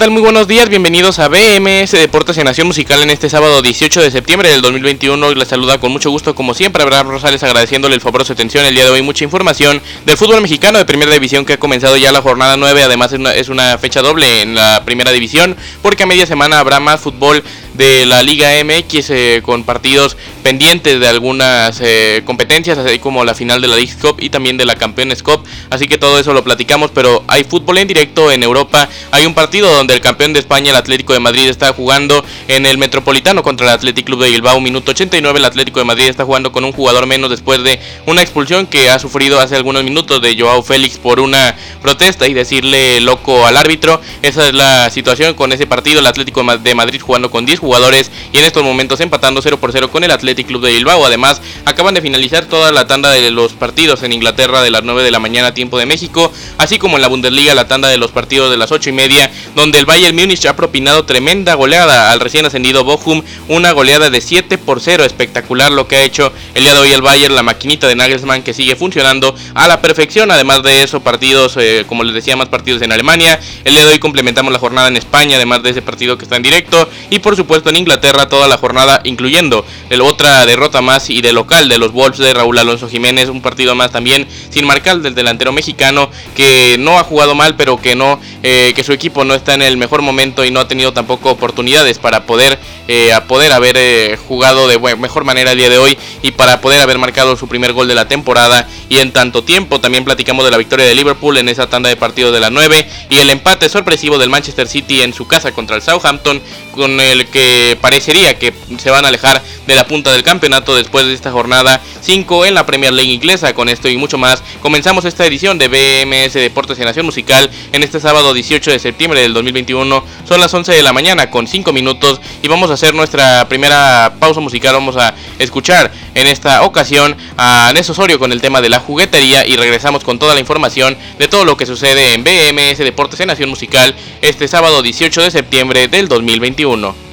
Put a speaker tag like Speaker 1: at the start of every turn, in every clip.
Speaker 1: Tal? Muy buenos días, bienvenidos a BMS Deportes en Nación Musical en este sábado 18 de septiembre del 2021. Les saluda con mucho gusto, como siempre, Abraham Rosales agradeciéndole el favor de su atención el día de hoy. Mucha información del fútbol mexicano de primera división que ha comenzado ya la jornada 9. Además, es una, es una fecha doble en la primera división, porque a media semana habrá más fútbol de la Liga MX eh, con partidos pendientes de algunas eh, competencias, así como la final de la League Cup y también de la Campeones Cup. Así que todo eso lo platicamos, pero hay fútbol en directo en Europa. Hay un partido donde el campeón de España, el Atlético de Madrid, está jugando en el Metropolitano contra el Athletic Club de Bilbao. Minuto 89, el Atlético de Madrid está jugando con un jugador menos después de una expulsión que ha sufrido hace algunos minutos de Joao Félix por una protesta y decirle loco al árbitro. Esa es la situación con ese partido. El Atlético de Madrid jugando con 10 jugadores y en estos momentos empatando 0 por 0 con el Athletic Club de Bilbao. Además, acaban de finalizar toda la tanda de los partidos en Inglaterra de las 9 de la mañana, tiempo de México, así como en la Bundesliga, la tanda de los partidos de las 8 y media, donde el Bayern Múnich ha propinado tremenda goleada al recién ascendido Bochum, una goleada de 7 por 0, espectacular lo que ha hecho el día de hoy el Bayern, la maquinita de Nagelsmann que sigue funcionando a la perfección. Además de eso, partidos, eh, como les decía, más partidos en Alemania. El día de hoy complementamos la jornada en España, además de ese partido que está en directo. Y por supuesto, en Inglaterra toda la jornada, incluyendo el otra derrota más y de local de los Wolves de Raúl Alonso Jiménez, un partido más también sin marcar del delantero mexicano que no ha jugado mal, pero que no, eh, que su equipo no está en el mejor momento y no ha tenido tampoco oportunidades para poder, eh, poder haber eh, jugado de mejor manera el día de hoy y para poder haber marcado su primer gol de la temporada y en tanto tiempo. También platicamos de la victoria de Liverpool en esa tanda de partido de la 9 y el empate sorpresivo del Manchester City en su casa contra el Southampton con el que parecería que se van a alejar de la punta del campeonato después de esta jornada 5 en la Premier League inglesa. Con esto y mucho más, comenzamos esta edición de BMS Deportes y Nación Musical en este sábado 18 de septiembre del 2021. Son las 11 de la mañana con 5 minutos y vamos a hacer nuestra primera pausa musical. Vamos a escuchar en esta ocasión a Nes Osorio con el tema de la juguetería y regresamos con toda la información de todo lo que sucede en BMS Deportes y Nación Musical este sábado 18 de septiembre del 2021.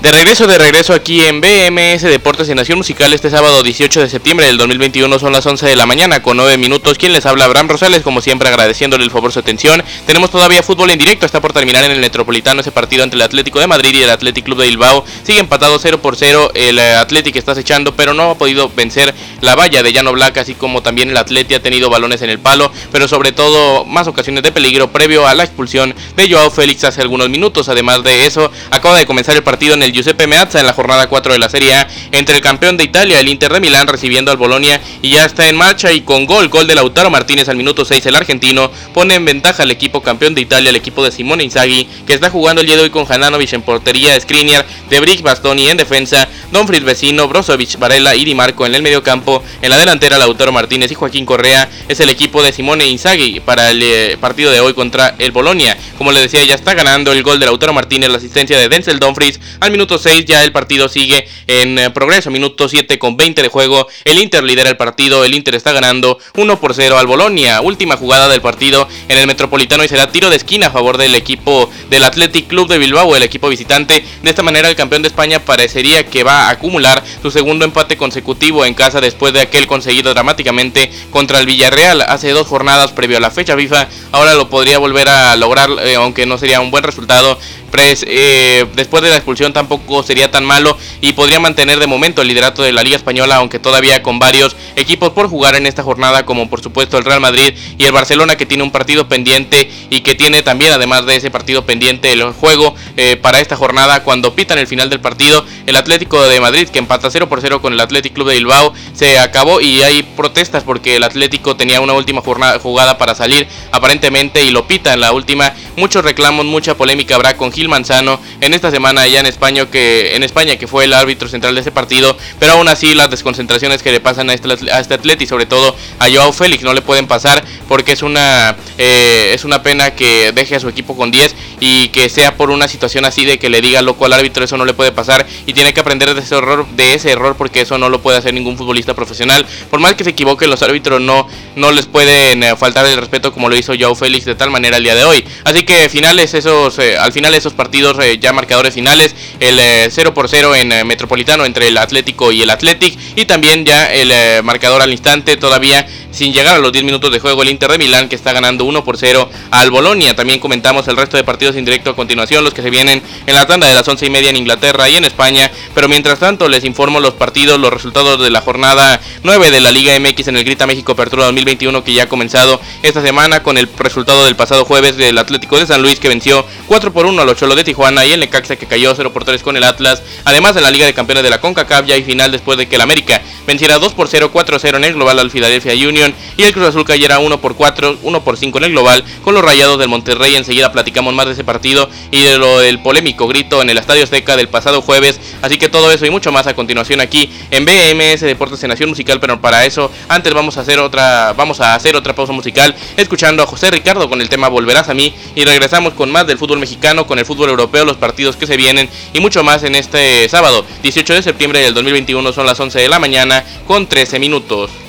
Speaker 1: De regreso, de regreso aquí en BMS Deportes y Nación Musical este sábado 18 de septiembre del 2021 son las 11 de la mañana con 9 minutos. Quien les habla, Abraham Rosales, como siempre agradeciéndole el favor su atención. Tenemos todavía fútbol en directo, está por terminar en el Metropolitano ese partido entre el Atlético de Madrid y el Atlético Club de Bilbao. Sigue empatado 0 por 0, el eh, Atlético está acechando, pero no ha podido vencer la valla de Llano Black, así como también el Atleti ha tenido balones en el palo, pero sobre todo más ocasiones de peligro previo a la expulsión de Joao Félix hace algunos minutos. Además de eso, acaba de comenzar el partido en el Giuseppe Meazza en la jornada 4 de la Serie A entre el campeón de Italia, el Inter de Milán, recibiendo al Bolonia y ya está en marcha y con gol, gol de Lautaro Martínez al minuto 6 el argentino, pone en ventaja al equipo campeón de Italia, el equipo de Simone Inzaghi, que está jugando el día de hoy con Hananovic en portería, Skriniar, Debrick, Bastoni en defensa, Donfrid Vecino, Brozovic, Varela y Di Marco en el medio campo, en la delantera Lautaro Martínez y Joaquín Correa es el equipo de Simone Inzaghi para el eh, partido de hoy contra el Bolonia. Como le decía, ya está ganando el gol de Lautaro Martínez, la asistencia de Denzel Dumfries al minuto 6 ya el partido sigue en eh, progreso. Minuto 7 con 20 de juego. El Inter lidera el partido. El Inter está ganando 1 por 0 al Bolonia. Última jugada del partido en el Metropolitano y será tiro de esquina a favor del equipo del Athletic Club de Bilbao, el equipo visitante. De esta manera el campeón de España parecería que va a acumular su segundo empate consecutivo en casa después de aquel conseguido dramáticamente contra el Villarreal hace dos jornadas previo a la fecha FIFA. Ahora lo podría volver a lograr, eh, aunque no sería un buen resultado eh, después de la expulsión tampoco sería tan malo y podría mantener de momento el liderato de la Liga Española, aunque todavía con varios equipos por jugar en esta jornada, como por supuesto el Real Madrid y el Barcelona, que tiene un partido pendiente y que tiene también, además de ese partido pendiente, el juego eh, para esta jornada. Cuando pitan el final del partido, el Atlético de Madrid, que empata 0 por 0 con el Atlético Club de Bilbao, se acabó y hay protestas porque el Atlético tenía una última jornada, jugada para salir aparentemente y lo pita en la última. Muchos reclamos, mucha polémica habrá con Gil Manzano en esta semana allá en España que en España que fue el árbitro central de ese partido, pero aún así las desconcentraciones que le pasan a este, a este atleta y sobre todo a Joao Félix no le pueden pasar porque es una eh, es una pena que deje a su equipo con 10 y que sea por una situación así de que le diga loco al árbitro, eso no le puede pasar tiene que aprender de ese error, de ese error porque eso no lo puede hacer ningún futbolista profesional. Por más que se equivoque, los árbitros no, no les pueden eh, faltar el respeto como lo hizo Joao Félix de tal manera el día de hoy. Así que finales esos, eh, al final esos partidos ya marcadores finales, el 0 por 0 en Metropolitano entre el Atlético y el Athletic y también ya el marcador al instante todavía sin llegar a los 10 minutos de juego el Inter de Milán que está ganando 1 por 0 al Bolonia. También comentamos el resto de partidos en directo a continuación, los que se vienen en la tanda de las 11 y media en Inglaterra y en España. Pero mientras tanto les informo los partidos, los resultados de la jornada 9 de la Liga MX en el Grita México Apertura 2021 que ya ha comenzado esta semana con el resultado del pasado jueves del Atlético de San Luis que venció 4 por 1 al Ocholo de Tijuana y el Necaxa que cayó 0 por 3 con el Atlas. Además de la Liga de Campeones de la CONCACAF ya hay final después de que el América venciera 2 por 0, 4 0 en el global al Philadelphia Union y el Cruz Azul cayera 1 por 4, 1 por 5 en el global con los Rayados del Monterrey. Enseguida platicamos más de ese partido y de lo del polémico grito en el Estadio Azteca del pasado jueves. Así que todo eso y mucho más a continuación aquí en BMS Deportes en Nación Musical, pero para eso antes vamos a hacer otra vamos a hacer otra pausa musical escuchando a José Ricardo con el tema Volverás a mí y regresamos con más del fútbol mexicano, con el fútbol europeo, los partidos que se vienen y mucho más en este sábado, 18 de septiembre del 2021 son las 11 de la mañana con 13 minutos.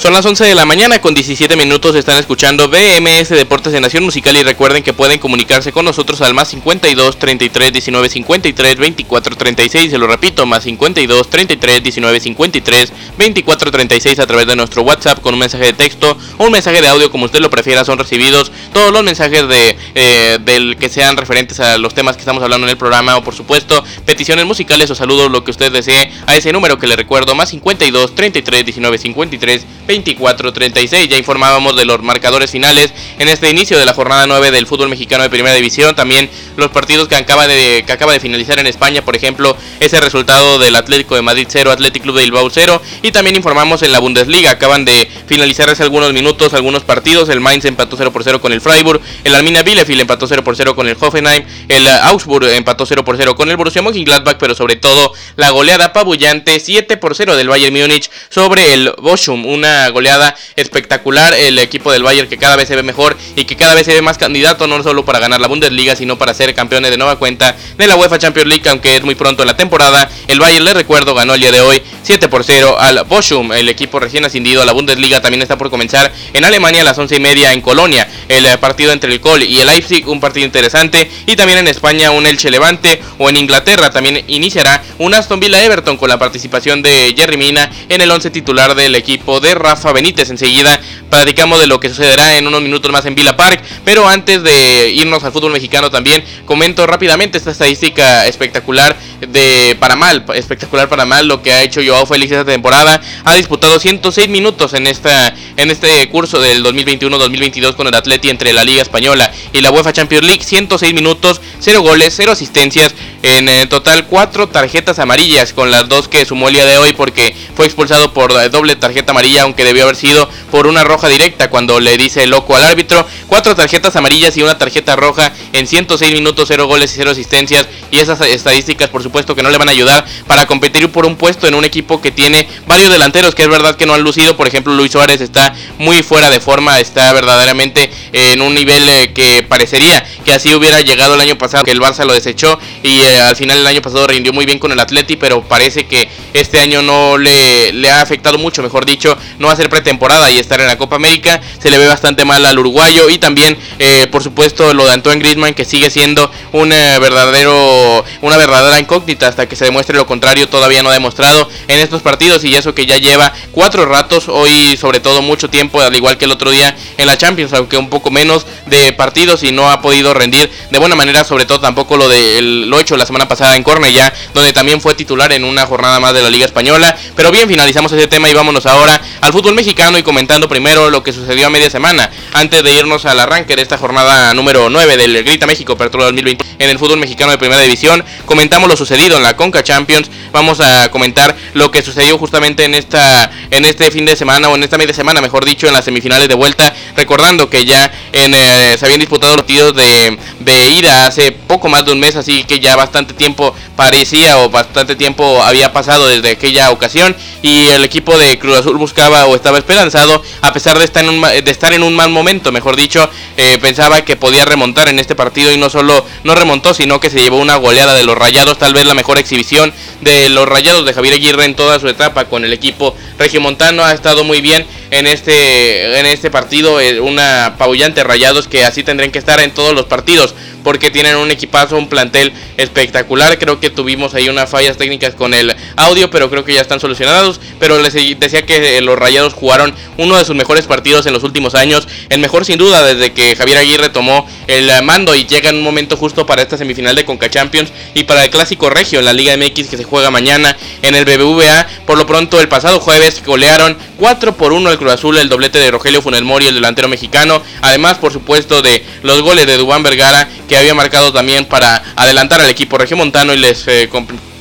Speaker 1: Son las 11 de la mañana con 17 minutos. Están escuchando BMS Deportes de Nación Musical y recuerden que pueden comunicarse con nosotros al más 52 33 19 53 24 36. Se lo repito, más 52 33 19 53 24 36 a través de nuestro WhatsApp con un mensaje de texto o un mensaje de audio como usted lo prefiera. Son recibidos todos los mensajes de eh, del que sean referentes a los temas que estamos hablando en el programa o por supuesto peticiones musicales o saludos lo que usted desee a ese número que le recuerdo más 52 33 19 53 24-36. Ya informábamos de los marcadores finales en este inicio de la jornada 9 del fútbol mexicano de primera división. También los partidos que acaba de, que acaba de finalizar en España, por ejemplo, ese resultado del Atlético de Madrid 0, Atlético Club de Bilbao 0. Y también informamos en la Bundesliga, acaban de finalizar hace algunos minutos algunos partidos. El Mainz empató 0 por 0 con el Freiburg, el Arminia Bielefeld empató 0 por 0 con el Hoffenheim, el Augsburg empató 0 por 0 con el Borussia Mönchengladbach, pero sobre todo la goleada pabullante 7 por 0 del Bayern Múnich sobre el Bochum, una goleada espectacular. El equipo del Bayern que cada vez se ve mejor y que cada vez se ve más candidato no solo para ganar la Bundesliga, sino para ser campeones de nueva cuenta de la UEFA Champions League, aunque es muy pronto en la temporada. El Bayern, le recuerdo, ganó el día de hoy 7 por 0 al Bochum. El equipo recién ascendido a la Bundesliga también está por comenzar en Alemania a las 11 y media en Colonia. El eh, partido entre el Col y el Leipzig, un partido interesante. Y también en España un Elche Levante o en Inglaterra también iniciará un Aston Villa Everton con la participación de Jerry Mina en el 11 titular del equipo de Rafa Benítez. Enseguida platicamos de lo que sucederá en unos minutos más en Villa Park. Pero antes de irnos al fútbol mexicano también, comento rápidamente esta estadística espectacular de para mal, espectacular para mal lo que ha hecho Joao Félix esta temporada. Ha disputado 106 minutos en esta en este curso del 2021-2022 con el Atleti entre la Liga Española y la UEFA Champions League. 106 minutos, 0 goles, 0 asistencias, en eh, total 4 tarjetas amarillas con las dos que sumó el día de hoy porque fue expulsado por doble tarjeta amarilla aunque debió haber sido por una roja directa cuando le dice loco al árbitro. 4 tarjetas amarillas y una tarjeta roja en 106 minutos, 0 goles y 0 asistencias y esas estadísticas por supuesto que no le van a ayudar para competir por un puesto en un equipo que tiene varios delanteros que es verdad que no han lucido, por ejemplo Luis Suárez está muy fuera de forma, está verdaderamente en un nivel eh, que parecería que así hubiera llegado el año pasado, que el Barça lo desechó y eh, al final el año pasado rindió muy bien con el Atleti, pero parece que este año no le, le ha afectado mucho, mejor dicho, no hacer pretemporada y estar en la Copa América, se le ve bastante mal al uruguayo y también eh, por supuesto lo de Antoine Griezmann que sigue siendo un verdadero una verdadera incógnita hasta que se demuestre lo contrario, todavía no ha demostrado en estos partidos y eso que ya lleva cuatro ratos, hoy sobre todo mucho tiempo, al igual que el otro día en la Champions, aunque un poco menos de partidos y no ha podido rendir de buena manera, sobre todo tampoco lo de lo hecho la semana pasada en Cornellá, donde también fue titular en una jornada más de la Liga Española. Pero bien, finalizamos ese tema y vámonos ahora al fútbol mexicano y comentando primero lo que sucedió a media semana, antes de irnos al arranque de esta jornada número 9 del Grita México Apertura 2020 en el fútbol mexicano de primera división. Comentamos lo sucedido en la Conca Champions, vamos a comentar lo que sucedió justamente en esta en este fin de semana o en esta media semana, mejor dicho, en las semifinales de vuelta, recordando que ya en, eh, se habían disputado los partidos de, de ida hace poco más de un mes, así que ya bastante tiempo parecía o bastante tiempo había pasado desde aquella ocasión y el equipo de Cruz Azul buscaba o estaba esperanzado, a pesar de estar en un, de estar en un mal momento, mejor dicho, eh, pensaba que podía remontar en este partido y no solo no remontó, sino que se llevó una goleada de los Rayados, tal vez la mejor exhibición de los Rayados de Javier Aguirre en toda su etapa con el equipo regiomontano, ha estado muy bien en este, en este partido, eh, una apabullante Rayados que así tendrán que estar en todos los partidos porque tienen un equipazo, un plantel espectacular. Creo que tuvimos ahí unas fallas técnicas con el audio, pero creo que ya están solucionados. Pero les decía que eh, los Rayados jugaron uno de sus mejores partidos en los últimos años, el mejor sin duda desde que Javier Aguirre tomó el mando y llega en un momento justo para esta semifinal de Conca Champions y para el clásico regio en la Liga MX que se juega mañana en el BBVA. Por lo pronto el pasado jueves golearon 4 por 1 el Cruz Azul, el doblete de Rogelio Funel Mori, el delantero mexicano. Además, por supuesto, de los goles de Dubán Vergara que había marcado también para adelantar al equipo regiomontano y les eh,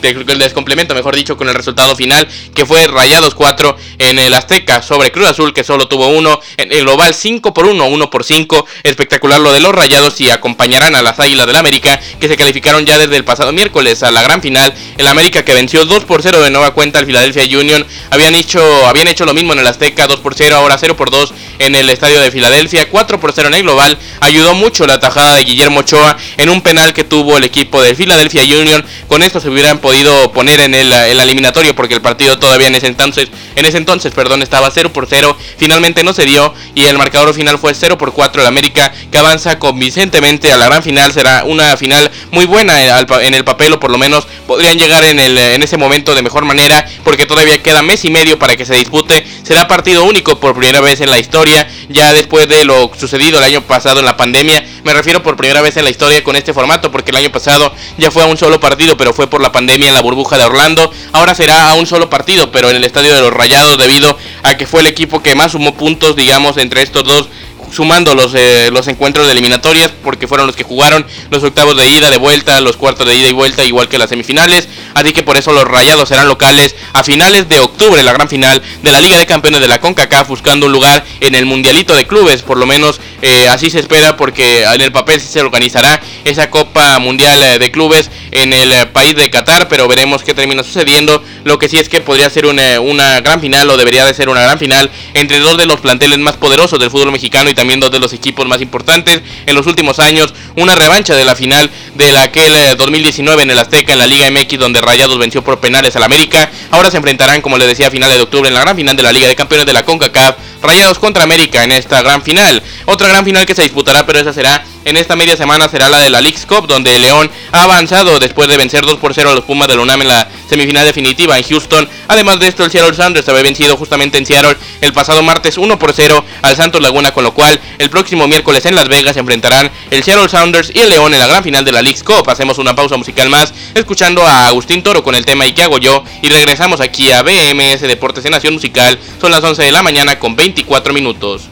Speaker 1: les complemento, mejor dicho, con el resultado final que fue Rayados 4 en el Azteca sobre Cruz Azul que solo tuvo uno, en el global 5 por 1, 1 por 5, espectacular lo de los Rayados y acompañarán a las Águilas del América que se calificaron ya desde el pasado miércoles a la gran final, el América que venció 2 por 0 de nueva cuenta al Philadelphia Union, habían hecho, habían hecho lo mismo en el Azteca 2 por 0, ahora 0 por 2 en el estadio de Filadelfia, 4 por 0 en el global, ayudó mucho la tajada de Guillermo Ochoa en un penal que tuvo el equipo de Philadelphia Union, con esto se hubieran podido poner en el, eliminatorio porque el partido todavía en ese entonces, en ese entonces, perdón, estaba 0 por 0. Finalmente no se dio y el marcador final fue 0 por 4 el América que avanza convincentemente a la gran final. Será una final muy buena en el papel o por lo menos podrían llegar en, el, en ese momento de mejor manera porque todavía queda mes y medio para que se dispute. Será partido único por primera vez en la historia, ya después de lo sucedido el año pasado en la pandemia. Me refiero por primera vez en la historia con este formato porque el año pasado ya fue a un solo partido, pero fue por la pandemia en la burbuja de Orlando. Ahora será a un solo partido, pero en el estadio de los Rayados debido a que fue el equipo que más sumó puntos, digamos, entre estos dos sumando los, eh, los encuentros de eliminatorias porque fueron los que jugaron los octavos de ida, de vuelta, los cuartos de ida y vuelta, igual que las semifinales. Así que por eso los Rayados serán locales a finales de octubre, la gran final de la Liga de Campeones de la CONCACAF, buscando un lugar en el Mundialito de Clubes. Por lo menos eh, así se espera porque en el papel sí se organizará esa Copa Mundial eh, de Clubes en el país de Qatar, pero veremos qué termina sucediendo. Lo que sí es que podría ser una, una gran final o debería de ser una gran final entre dos de los planteles más poderosos del fútbol mexicano y también dos de los equipos más importantes en los últimos años. Una revancha de la final de la aquel 2019 eh, en el Azteca en la Liga MX donde Rayados venció por penales al América. Ahora se enfrentarán, como les decía, a finales de octubre en la gran final de la Liga de Campeones de la CONCACAF. Rayados contra América en esta gran final. Otra gran final que se disputará, pero esa será en esta media semana será la de la League's Cup, donde León ha avanzado después de vencer 2 por 0 a los Pumas de la UNAM en la semifinal definitiva en Houston. Además de esto, el Seattle Sounders había vencido justamente en Seattle el pasado martes 1 por 0 al Santos Laguna, con lo cual el próximo miércoles en Las Vegas se enfrentarán el Seattle Sounders y el León en la gran final de la League's Cup. Hacemos una pausa musical más, escuchando a Agustín Toro con el tema ¿Y qué hago yo? Y regresamos aquí a BMS Deportes en Nación Musical. Son las 11 de la mañana con 24 minutos.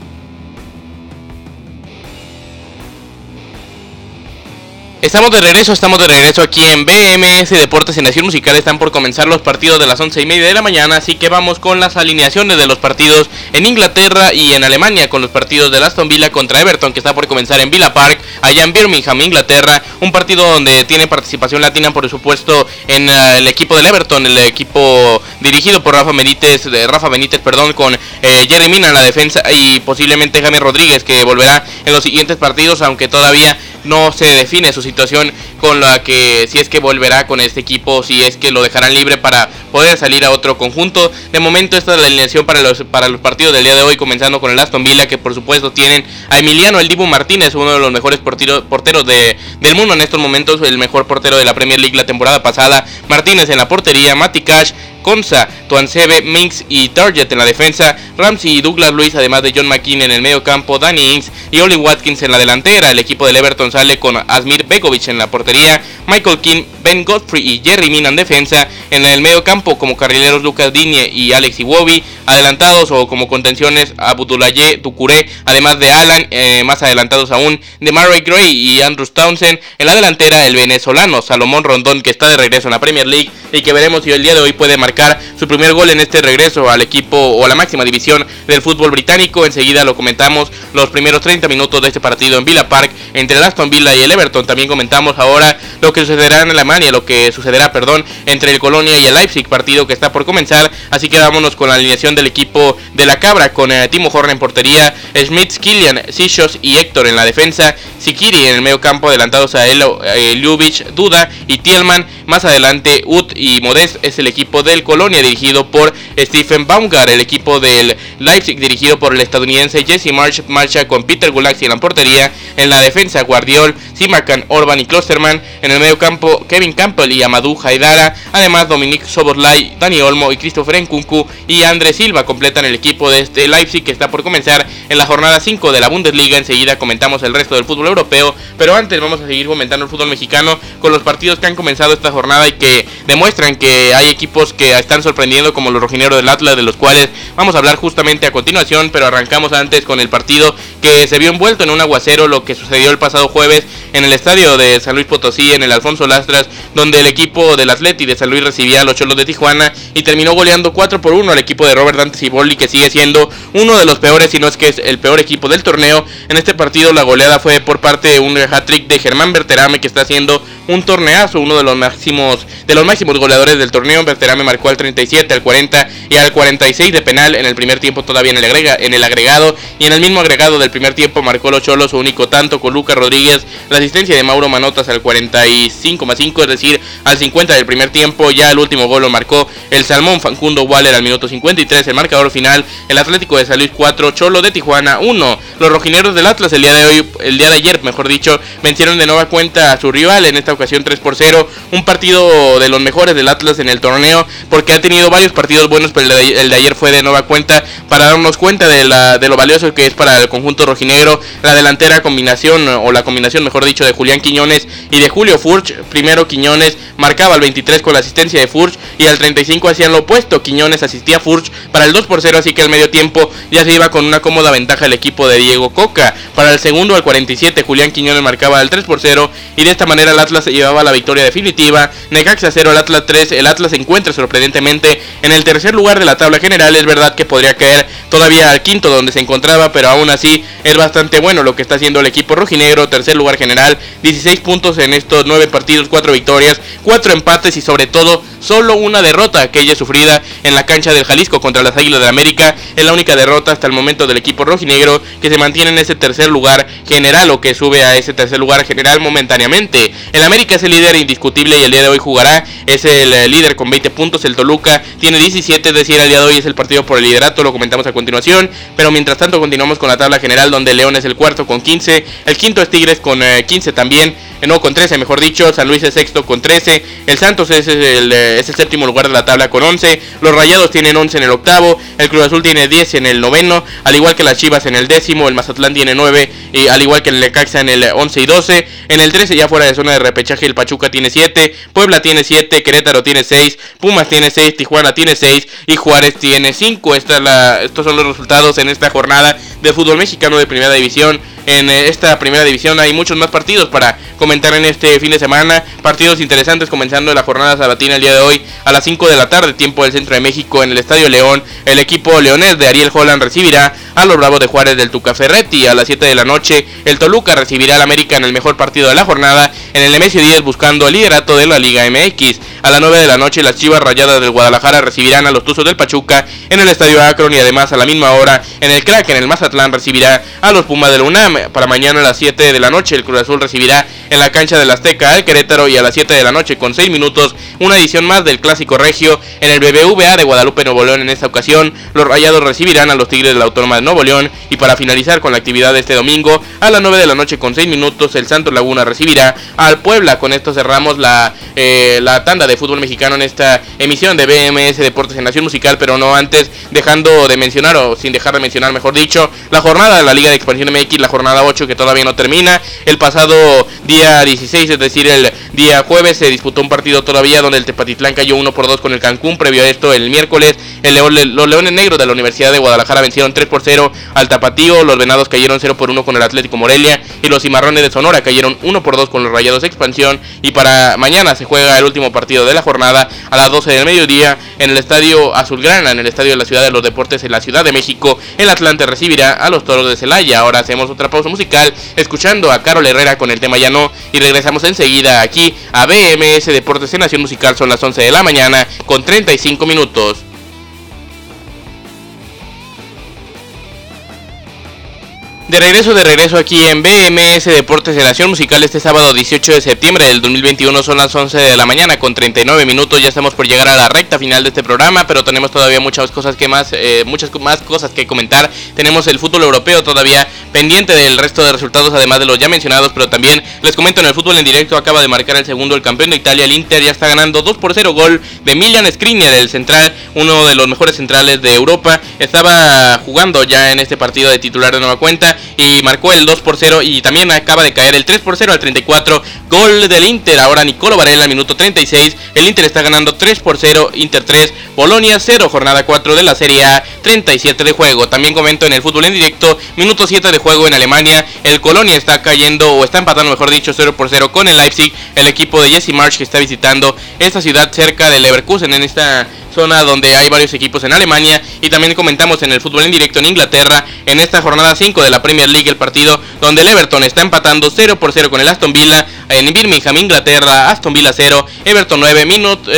Speaker 1: Estamos de regreso, estamos de regreso aquí en BMS Deportes y Nación Musical. Están por comenzar los partidos de las once y media de la mañana, así que vamos con las alineaciones de los partidos en Inglaterra y en Alemania, con los partidos de Aston Villa contra Everton, que está por comenzar en Villa Park, allá en Birmingham, Inglaterra. Un partido donde tiene participación latina, por supuesto, en eh, el equipo del Everton, el equipo dirigido por Rafa Benítez, Rafa Benítez, perdón, con eh, Jerry en la defensa y posiblemente Jaime Rodríguez, que volverá en los siguientes partidos, aunque todavía no se define su situación con la que si es que volverá con este equipo, si es que lo dejarán libre para poder salir a otro conjunto. De momento esta es la alineación para los, para los partidos del día de hoy, comenzando con el Aston Villa, que por supuesto tienen a Emiliano El Dibu Martínez, uno de los mejores porteros de, del mundo en estos momentos, el mejor portero de la Premier League la temporada pasada. Martínez en la portería, Mati Cash, Conza, Tuansebe, Minx y Target en la defensa, Ramsey y Douglas Luis, además de John McKean en el medio campo, Danny Ings y Oli Watkins en la delantera. El equipo del Everton sale con Asmir Begovic en la portería, Michael King, Ben Godfrey y Jerry Mina en defensa. En el medio campo como carrileros Lucas Digne y Alex Iwobi, adelantados o como contenciones Abudulaye Ducuré, además de Alan, eh, más adelantados aún de Murray Gray y Andrew Townsend. En la delantera el venezolano Salomón Rondón que está de regreso en la Premier League y que veremos si el día de hoy puede marcar su primer gol en este regreso al equipo o a la máxima división del fútbol británico. Enseguida lo comentamos los primeros 30 minutos de este partido en Villa Park entre el Aston Villa y el Everton. También comentamos ahora lo que sucederá en Alemania, lo que sucederá, perdón, entre el Colonia y el Leipzig, partido que está por comenzar. Así que vámonos con la alineación del equipo de la Cabra, con eh, Timo Horn en portería, Schmitz, Killian, Sishos y Héctor en la defensa, Sikiri en el medio campo adelantados a él, eh, Duda y Tielman. Más adelante, Ut y Modest es el equipo del Colonia dirigido por Stephen Baumgart, el equipo del Leipzig dirigido por el estadounidense Jesse March, marcha con Peter Gulaxi en la portería, en la defensa Guardiol, Simakan, Orban y Klosterman, en el medio campo Kevin Campbell y Amadou Haidara, además Dominic Soboslai, Dani Olmo y Christopher Nkunku y André Silva completan el equipo de este Leipzig que está por comenzar en la jornada 5 de la Bundesliga. Enseguida comentamos el resto del fútbol europeo, pero antes vamos a seguir comentando el fútbol mexicano con los partidos que han comenzado esta jornada y que demuestran que hay equipos que están sorprendiendo como los rojineros del Atlas, de los cuales vamos a hablar justamente a continuación, pero arrancamos antes con el partido que se vio envuelto en un aguacero, lo que sucedió el pasado jueves en el estadio de San Luis Potosí, en el Alfonso Lastras, donde el equipo del Atleti de San Luis recibía a los Cholos de Tijuana y terminó goleando 4 por 1 al equipo de Robert Dante Cibolli, que sigue siendo uno de los peores, si no es que es el peor equipo del torneo. En este partido la goleada fue por parte de un hat-trick de Germán Berterame, que está haciendo un torneazo, uno de los máximos de los máximos goleadores del torneo. Berterame marcó al 37, al 40 y al 46 de penal en el primer tiempo todavía en el, agrega, en el agregado y en el mismo agregado del primer tiempo marcó los Cholos su único tanto con Lucas Rodríguez, la asistencia de Mauro Manotas al 45 más 5, es decir, al 50 del primer tiempo, ya el último gol lo marcó el Salmón Fancundo Waller al minuto 53, el marcador final, el Atlético de San Luis 4, Cholo de Tijuana 1. Los rojineros del Atlas el día de hoy, el día de ayer, mejor dicho, vencieron de nueva cuenta a su rival en esta ocasión 3 por 0, un partido de los mejores del Atlas en el torneo, porque ha tenido varios partidos buenos, pero el de, ayer fue de nueva cuenta para darnos cuenta de, la, de lo valioso que es para el conjunto rojinegro la delantera combinación, o la combinación, mejor dicho, de Julián Quiñones y de Julio Furch. Primero Quiñones marcaba al 23 con la asistencia de Furch y al 35 hacían lo opuesto. Quiñones asistía a Furch para el 2 por 0, así que al medio tiempo ya se iba con una cómoda ventaja el equipo de Diego Coca. Para el segundo al 47 Julián Quiñones marcaba el 3 por 0 y de esta manera el Atlas se llevaba la victoria definitiva. Necaxa 0, el Atlas 3. El Atlas se encuentra sorprendentemente en el tercer lugar de la tabla general. Es verdad que podría caer todavía al quinto donde se encontraba, pero aún así es bastante bueno lo que está haciendo el equipo rojinegro. Tercer lugar general, 16 puntos en estos 9 partidos, 4 victorias, 4 empates y sobre todo solo una derrota, aquella sufrida en la cancha del Jalisco contra las Águilas de América. Es la única derrota hasta el momento del equipo rojinegro que se mantiene en ese tercer lugar general o que sube a ese tercer lugar general momentáneamente. El América es el líder indiscutible y el día de hoy jugará. Es el eh, líder con 20 puntos. El Toluca tiene 17, es decir, el día de hoy es el partido por el liderato. Lo comentamos a continuación. Pero mientras tanto continuamos con la tabla general donde León es el cuarto con 15. El quinto es Tigres con 15 eh, también. Eh, no, con 13 mejor dicho. San Luis es sexto con 13. El Santos es el, es el séptimo lugar de la tabla con 11. Los Rayados tienen 11 en el octavo. El Cruz Azul tiene 10 en el noveno. Al igual que las Chivas en el décimo. El Mazatlán tiene 9. Y al igual que el Lecaxa en el 11 y 12. En el 13 ya fuera de zona de repechaje el Pachuca tiene 7. Puebla tiene 7. Querétaro tiene 6. Pumas tiene 6. Tijuana tiene 6. Y Juárez tiene 5. Esta estos son los resultados en esta jornada de fútbol mexicano de primera división en eh, esta primera división. Hay muchos más partidos para comentar en este fin de semana. Partidos interesantes comenzando la jornada sabatina el día de hoy a las 5 de la tarde, tiempo del centro de México en el Estadio León. El equipo leonés de Ariel Holland recibirá a los Bravos de Juárez del Tuca Ferretti. A las 7 de la noche el Toluca recibirá al América en el mejor partido de la jornada en el Nemesio 10 buscando el liderato de la Liga MX. A las 9 de la noche las Chivas Rayadas del Guadalajara recibirán a los Tuzos del Pachuca en el Estadio Akron y además a la misma hora en el Crack en el Mazatlán recibirá a los Pumas del UNAM. Para mañana a las 7 de la noche el Cruz Azul recibirá en la cancha del Azteca al Querétaro y a las 7 de la noche con 6 minutos una edición más del Clásico Regio en el BBVA de Guadalupe Nuevo León. En esta ocasión los Rayados recibirán a los Tigres de la Autónoma de Nuevo León y para finalizar con la actividad de este domingo a las 9 de la noche con 6 minutos el Santos Laguna recibirá al Puebla. Con esto cerramos la, eh, la tanda de fútbol mexicano en esta emisión de BMS Deportes en Nación Musical, pero no antes dejando de mencionar o sin dejar de mencionar mejor dicho la jornada de la Liga de Expansión MX, la jornada 8 que todavía no termina. El pasado día 16, es decir, el día jueves se disputó un partido todavía donde el Tepatitlán cayó 1 por 2 con el Cancún. Previo a esto, el miércoles, el los Leones Negros de la Universidad de Guadalajara vencieron 3 por 0 al Tapatío. Los Venados cayeron 0 por 1 con el Atlético Morelia. Y los Cimarrones de Sonora cayeron 1 por 2 con los Rayados Expansión. Y para mañana se juega el último partido de la jornada a las 12 del mediodía en el Estadio Azulgrana, en el Estadio de la Ciudad de los Deportes en la Ciudad de México. El Atlante recibirá a los Toros de Celaya. Ahora hacemos otra pausa musical escuchando a Carol Herrera con el tema Ya no y regresamos enseguida aquí a BMS Deportes en Nación Musical. Son las 11 de la mañana con 35 minutos. De regreso, de regreso aquí en BMS Deportes de Nación Musical este sábado 18 de septiembre del 2021 son las 11 de la mañana con 39 minutos, ya estamos por llegar a la recta final de este programa, pero tenemos todavía muchas cosas que más, eh, muchas más cosas que comentar, tenemos el fútbol europeo todavía pendiente del resto de resultados además de los ya mencionados, pero también les comento en el fútbol en directo acaba de marcar el segundo el campeón de Italia, el Inter ya está ganando 2 por 0 gol de Milian Skriniar, el central, uno de los mejores centrales de Europa, estaba jugando ya en este partido de titular de nueva cuenta y marcó el 2 por 0 y también acaba de caer el 3 por 0 al 34. Gol del Inter, ahora Nicolo Varela al minuto 36. El Inter está ganando 3 por 0, Inter 3, Bolonia 0, jornada 4 de la Serie A, 37 de juego. También comento en el fútbol en directo, minuto 7 de juego en Alemania. El Colonia está cayendo o está empatando, mejor dicho, 0 por 0 con el Leipzig, el equipo de Jesse March que está visitando esta ciudad cerca de Leverkusen en esta zona donde hay varios equipos en Alemania y también comentamos en el fútbol en directo en Inglaterra en esta jornada 5 de la Premier League el partido donde el Everton está empatando 0 por 0 con el Aston Villa en Birmingham, Inglaterra, Aston Villa 0, Everton 9, minutos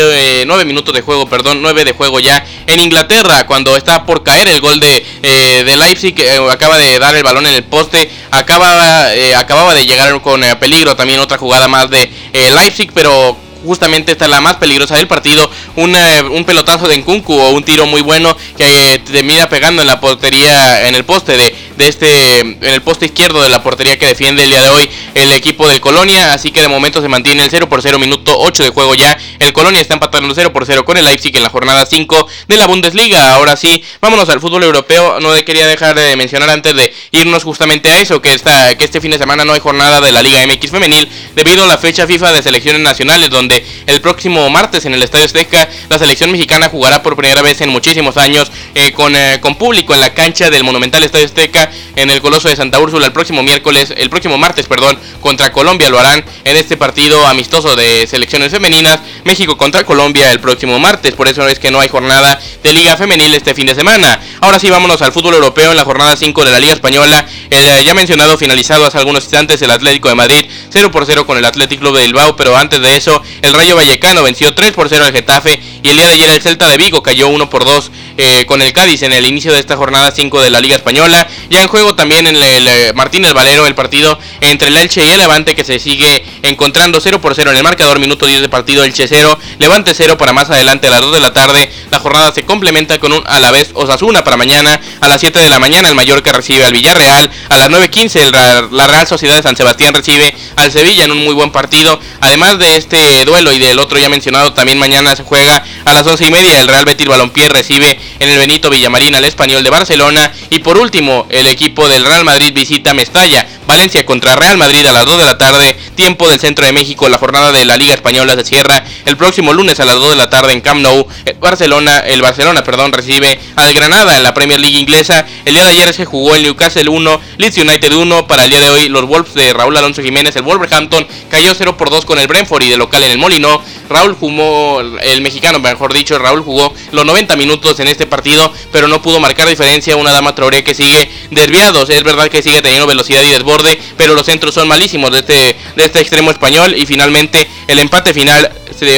Speaker 1: 9 minutos de juego, perdón, 9 de juego ya en Inglaterra cuando está por caer el gol de, eh, de Leipzig, eh, acaba de dar el balón en el poste, acaba, eh, acababa de llegar con peligro también otra jugada más de Leipzig, pero justamente esta es la más peligrosa del partido. un pelotazo de Nkunku o un tiro muy bueno que eh, termina pegando en la portería, en el poste de, de este, en el poste izquierdo de la portería que defiende el día de hoy el equipo del Colonia. Así que de momento se mantiene el 0 por 0, minuto 8 de juego ya. El Colonia está empatando 0 por 0 con el Leipzig en la jornada 5 de la Bundesliga. Ahora sí, vámonos al fútbol europeo. No quería dejar de mencionar antes de irnos justamente a eso, que, está, que este fin de semana no hay jornada de la Liga MX femenil debido a la fecha FIFA de selecciones nacionales donde el próximo martes en el Estadio Azteca la selección mexicana jugará por primera vez en muchísimos años eh, con, eh, con público en la cancha del Monumental Estadio Azteca en el Coloso de Santa Úrsula el próximo miércoles, el próximo martes, perdón, contra Colombia lo harán en este partido amistoso de selecciones femeninas, México contra Colombia el próximo martes, por eso es que no hay jornada de Liga Femenil este fin de semana. Ahora sí vámonos al fútbol europeo en la jornada 5 de la Liga Española, el eh, ya mencionado finalizado hace algunos instantes el Atlético de Madrid 0 por 0 con el Atlético Club de Bilbao, pero antes de eso el Rayo Vallecano venció 3 por 0 al Getafe y el día de ayer el Celta de Vigo cayó 1 por 2 eh, con el Cádiz en el inicio de esta jornada 5 de la Liga Española. Ya en juego también en el, eh, Martínez Valero el partido entre el Elche y el Levante que se sigue encontrando 0 por 0 en el marcador, minuto 10 de partido Elche 0, Levante 0 para más adelante a las 2 de la tarde. La jornada se complementa con un a la vez Osasuna para mañana a las 7 de la mañana el Mallorca recibe al Villarreal, a las 9.15 la Real Sociedad de San Sebastián recibe al Sevilla en un muy buen partido. Además de este duelo y del otro ya mencionado, también mañana se juega a las 11 y media el Real Betis Balompié recibe en el Benito Villamarín al Español de Barcelona y por último el equipo del Real Madrid visita Mestalla. Valencia contra Real Madrid a las 2 de la tarde, tiempo del centro de México. La jornada de la Liga Española se cierra el próximo lunes a las 2 de la tarde en Camp Nou. El Barcelona, el Barcelona, perdón, recibe al Granada en la Premier League inglesa. El día de ayer se jugó el Newcastle 1, Leeds United 1. Para el día de hoy, los Wolves de Raúl Alonso Jiménez, el Wolverhampton cayó 0 por 2 con el Brentford y de local en el Molino. Raúl jugó, el mexicano, mejor dicho, Raúl jugó los 90 minutos en este partido, pero no pudo marcar diferencia. Una dama Traoré que sigue desviados. Es verdad que sigue teniendo velocidad y desborde, pero los centros son malísimos de este, de este extremo español. Y finalmente el empate final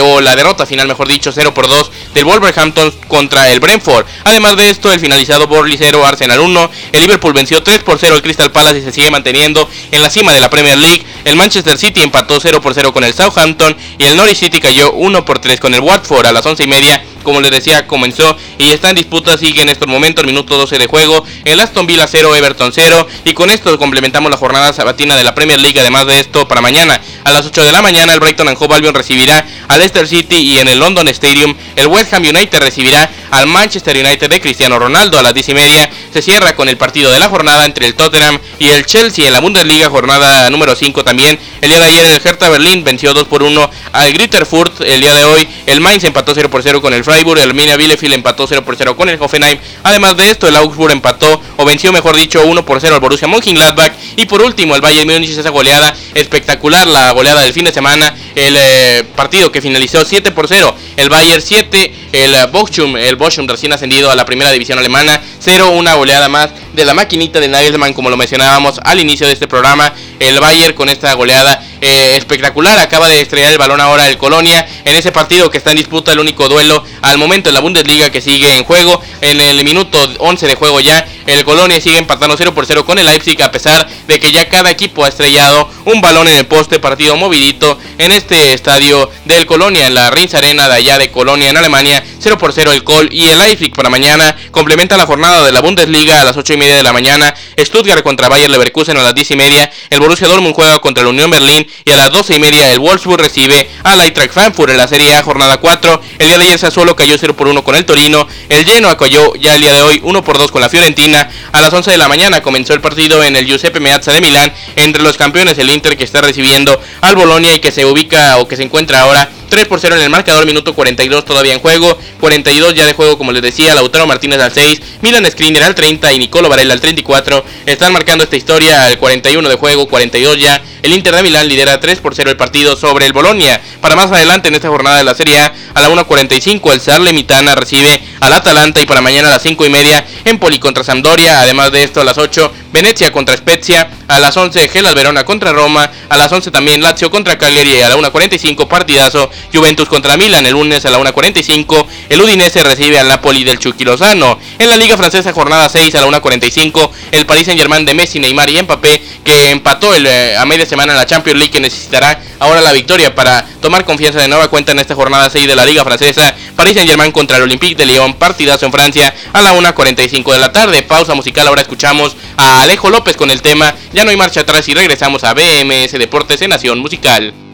Speaker 1: o la derrota final, mejor dicho, 0 por 2 del Wolverhampton contra el Brentford. Además de esto, el finalizado Borley 0, Arsenal 1. El Liverpool venció 3 por 0 al Crystal Palace y se sigue manteniendo en la cima de la Premier League. El Manchester City empató 0 por 0 con el Southampton y el Norwich City cayó 1 por 3 con el Watford a las 11 y media como les decía, comenzó y está en disputa, sigue en estos momentos, minuto 12 de juego, el Aston Villa 0, Everton 0, y con esto complementamos la jornada sabatina de la Premier League, además de esto, para mañana, a las 8 de la mañana, el Brighton and Hove Albion recibirá al Leicester City y en el London Stadium, el West Ham United recibirá al Manchester United de Cristiano Ronaldo a las 10 y media. Se cierra con el partido de la jornada entre el Tottenham y el Chelsea en la Bundesliga, jornada número 5 también. El día de ayer el Hertha Berlín venció 2 por 1 al Gritterfurt. El día de hoy el Mainz empató 0 por 0 con el Freiburg. El Arminia Bielefeld empató 0 por 0 con el Hoffenheim. Además de esto, el Augsburg empató o venció, mejor dicho, 1 por 0 al Borussia Mönchengladbach. Y por último, el Bayern Múnich esa goleada espectacular, la goleada del fin de semana. El eh, partido que finalizó 7 por 0. El Bayern 7, el Bochum, el Bochum recién ascendido a la primera división alemana. 0, una goleada más de la maquinita de Nagelsmann, como lo mencionábamos al inicio de este programa. El Bayern con esta goleada eh, espectacular. Acaba de estrellar el balón ahora el Colonia en ese partido que está en disputa, el único duelo al momento en la Bundesliga que sigue en juego. En el minuto 11 de juego ya, el Colonia sigue empatando 0 por 0 con el Leipzig, a pesar de que ya cada equipo ha estrellado un balón en el poste, partido movidito en este estadio del Colonia, en la Rins Arena de allá de Colonia, en Alemania. 0 por 0 el Col y el Leipzig para mañana. Complementa la jornada de la Bundesliga a las 8 y media de la mañana. Stuttgart contra Bayer Leverkusen a las 10 y media. El Borussia Dortmund juega contra el Unión Berlín y a las 12 y media el Wolfsburg recibe al Eintracht Frankfurt en la Serie A jornada 4. El día de ayer Sassuolo cayó 0 por 1 con el Torino. El Genoa cayó ya el día de hoy 1 por 2 con la Fiorentina. A las 11 de la mañana comenzó el partido en el Giuseppe Meazza de Milán entre los campeones el Inter que está recibiendo al Bolonia y que se ubica o que se encuentra ahora 3 por 0 en el marcador, minuto 42 todavía en juego, 42 ya de juego como les decía, Lautaro Martínez al 6, Milan Skriniar al 30 y Nicolo Varela al 34, están marcando esta historia al 41 de juego, 42 ya, el Inter de Milán lidera 3 por 0 el partido sobre el Bolonia, para más adelante en esta jornada de la Serie A, a la 1.45 el Sarlemitana recibe al Atalanta y para mañana a las 5 y media Empoli contra Sampdoria, además de esto a las 8 Venecia contra Spezia, a las 11 Gelas Verona contra Roma, a las 11 también Lazio contra Cagliari y a la 1.45 partidazo Juventus contra Milan el lunes a la 1.45. El Udinese recibe al Napoli del Chucky Lozano. En la Liga Francesa jornada 6 a la 1.45. El Paris Saint Germain de Messi, Neymar y Mbappé que empató el, eh, a media semana en la Champions League que necesitará ahora la victoria para tomar confianza de nueva cuenta en esta jornada 6 de la Liga Francesa. Paris Saint Germain contra el Olympique de Lyon. Partidazo en Francia a la 1.45 de la tarde. Pausa musical. Ahora escuchamos a Alejo López con el tema Ya no hay marcha atrás y regresamos a BMS Deportes en Nación Musical.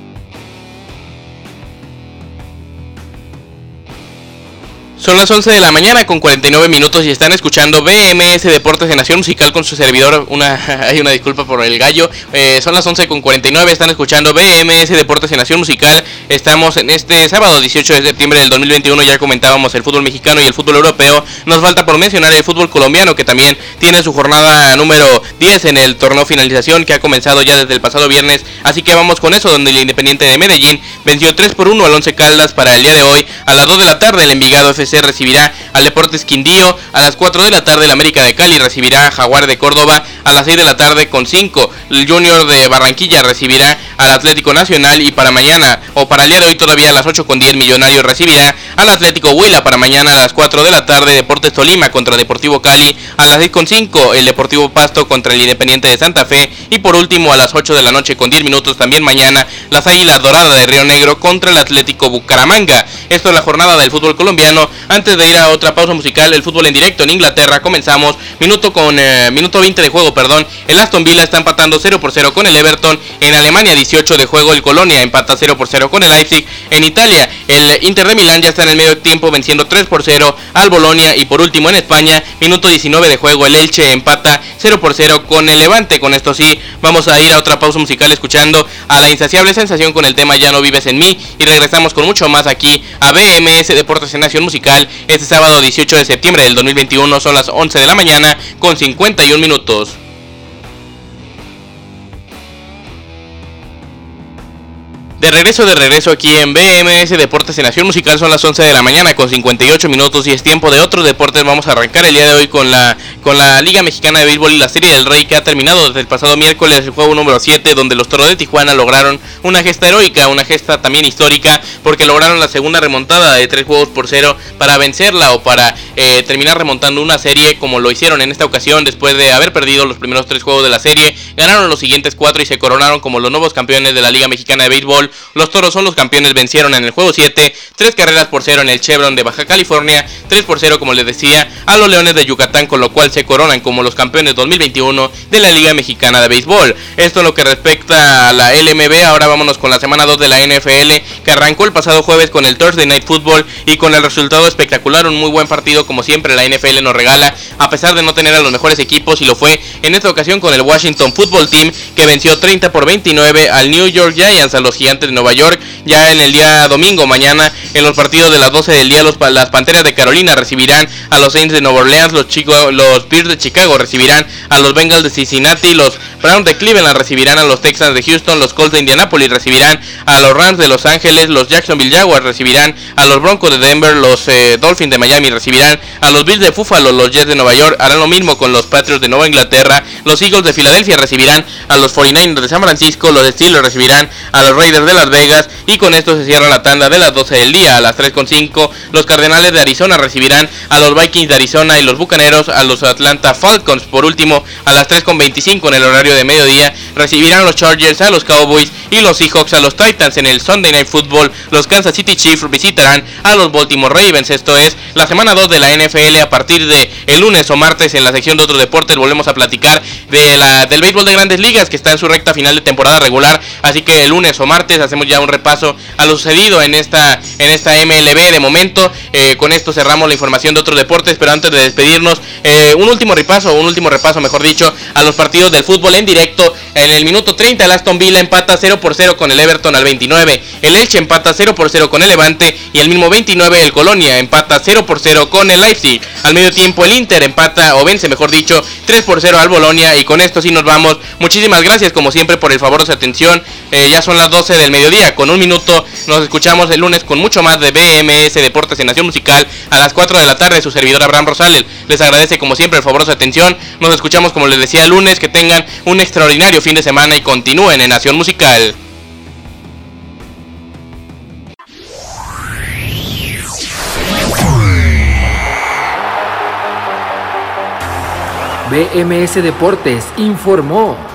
Speaker 1: Son las 11 de la mañana con 49 minutos y están escuchando BMS Deportes de Nación Musical con su servidor. Una, hay una disculpa por el gallo. Eh, son las 11 con 49, están escuchando BMS Deportes de Nación Musical. Estamos en este sábado 18 de septiembre del 2021. Ya comentábamos el fútbol mexicano y el fútbol europeo. Nos falta por mencionar el fútbol colombiano que también tiene su jornada número 10 en el torneo finalización que ha comenzado ya desde el pasado viernes. Así que vamos con eso, donde el Independiente de Medellín venció 3 por 1 al 11 Caldas para el día de hoy. A las 2 de la tarde el Envigado FC recibirá al Deportes Quindío. A las 4 de la tarde el América de Cali recibirá a Jaguar de Córdoba. A las 6 de la tarde con 5 el Junior de Barranquilla recibirá al Atlético Nacional. Y para mañana o para el día de hoy todavía a las 8 con 10 Millonarios recibirá al Atlético Huila. Para mañana a las 4 de la tarde Deportes Tolima contra Deportivo Cali. A las 6 con 5 el Deportivo Pasto contra el Independiente de Santa Fe. Y por último a las 8 de la noche con 10 minutos también mañana las Águilas Doradas de Río Negro contra el Atlético Bucaramanga. Esto es la jornada del fútbol colombiano. Antes de ir a otra pausa musical, el fútbol en directo en Inglaterra, comenzamos. Minuto con eh, minuto 20 de juego, perdón. El Aston Villa está empatando 0 por 0 con el Everton. En Alemania, 18 de juego, el Colonia empata 0 por 0 con el Leipzig. En Italia, el Inter de Milán ya está en el medio tiempo venciendo 3 por 0 al Bolonia. Y por último, en España, minuto 19 de juego, el Elche empata 0 por 0 con el Levante. Con esto sí, vamos a ir a otra pausa musical escuchando a la insaciable sensación con el tema Ya no vives en mí. Y regresamos con mucho más aquí a BMS Deportes en Nación Musical este sábado 18 de septiembre del 2021 son las 11 de la mañana con 51 minutos. De regreso, de regreso aquí en BMS Deportes en Nación Musical son las 11 de la mañana con 58 minutos y es tiempo de otros deportes. Vamos a arrancar el día de hoy con la, con la Liga Mexicana de Béisbol y la Serie del Rey que ha terminado desde el pasado miércoles el juego número 7 donde los Toros de Tijuana lograron una gesta heroica, una gesta también histórica porque lograron la segunda remontada de tres juegos por cero para vencerla o para eh, terminar remontando una serie como lo hicieron en esta ocasión después de haber perdido los primeros tres juegos de la serie. Ganaron los siguientes cuatro y se coronaron como los nuevos campeones de la Liga Mexicana de béisbol, los Toros son los campeones, vencieron en el juego 7, 3 carreras por 0 en el Chevron de Baja California, 3 por 0 como les decía a los Leones de Yucatán, con lo cual se coronan como los campeones 2021 de la Liga Mexicana de Béisbol. Esto es lo que respecta a la LMB, ahora vámonos con la semana 2 de la NFL, que arrancó el pasado jueves con el Thursday Night Football y con el resultado espectacular, un muy buen partido como siempre la NFL nos regala, a pesar de no tener a los mejores equipos y lo fue en esta ocasión con el Washington Football Team que venció 30 por 29 al New York Giants, a los Gigantes de Nueva York, ya en el día domingo, mañana en los partidos de las 12 del día los, las Panteras de Carolina recibirán a los Saints de Nueva Orleans, los, Chico, los Bears de Chicago recibirán a los Bengals de Cincinnati, los Browns de Cleveland recibirán a los Texans de Houston, los Colts de Indianapolis recibirán a los Rams de Los Ángeles, los Jacksonville Jaguars recibirán a los Broncos de Denver, los eh, Dolphins de Miami recibirán a los Bills de Buffalo, los Jets de Nueva York harán lo mismo con los Patriots de Nueva Inglaterra, los Eagles de Filadelfia recibirán a los 49ers de San Francisco, los Steelers recibirán a los Raiders de Las Vegas y con esto se cierra la tanda de las 12 del día. A las 3.5 los Cardenales de Arizona recibirán a los Vikings de Arizona y los Bucaneros a los Atlanta Falcons. Por último, a las 3.25 en el horario de mediodía recibirán los Chargers a los Cowboys y los Seahawks a los Titans. En el Sunday Night Football los Kansas City Chiefs visitarán a los Baltimore Ravens. Esto es la semana 2 de la NFL a partir de el lunes o martes en la sección de otros deportes volvemos a platicar de la, del béisbol de grandes ligas que está en su recta final de temporada regular. Así que el lunes o martes hacemos ya un repaso a lo sucedido en esta, en esta MLB de momento. Eh, con esto cerramos la información de otros deportes, pero antes de despedirnos, eh, un último repaso, un último repaso, mejor dicho, a los partidos del fútbol en directo. En el minuto 30 el Aston Villa empata 0 por 0 con el Everton al 29. El Elche empata 0 por 0 con el Levante y el mismo 29 el Colonia empata 0 por 0 con el Leipzig. Al medio tiempo el Inter empata o vence mejor dicho 3 por 0 al Bolonia y con esto sí nos vamos. Muchísimas gracias como siempre por el favor de su atención. Eh, ya son las 12 del mediodía. Con un minuto nos escuchamos el lunes con mucho más de BMS Deportes en Nación Musical a las 4 de la tarde. Su servidor Abraham Rosales les agradece como siempre el favor de su atención. Nos escuchamos como les decía el lunes. Que tengan un extraordinario fin de semana y continúen en Nación Musical.
Speaker 2: BMS Deportes informó.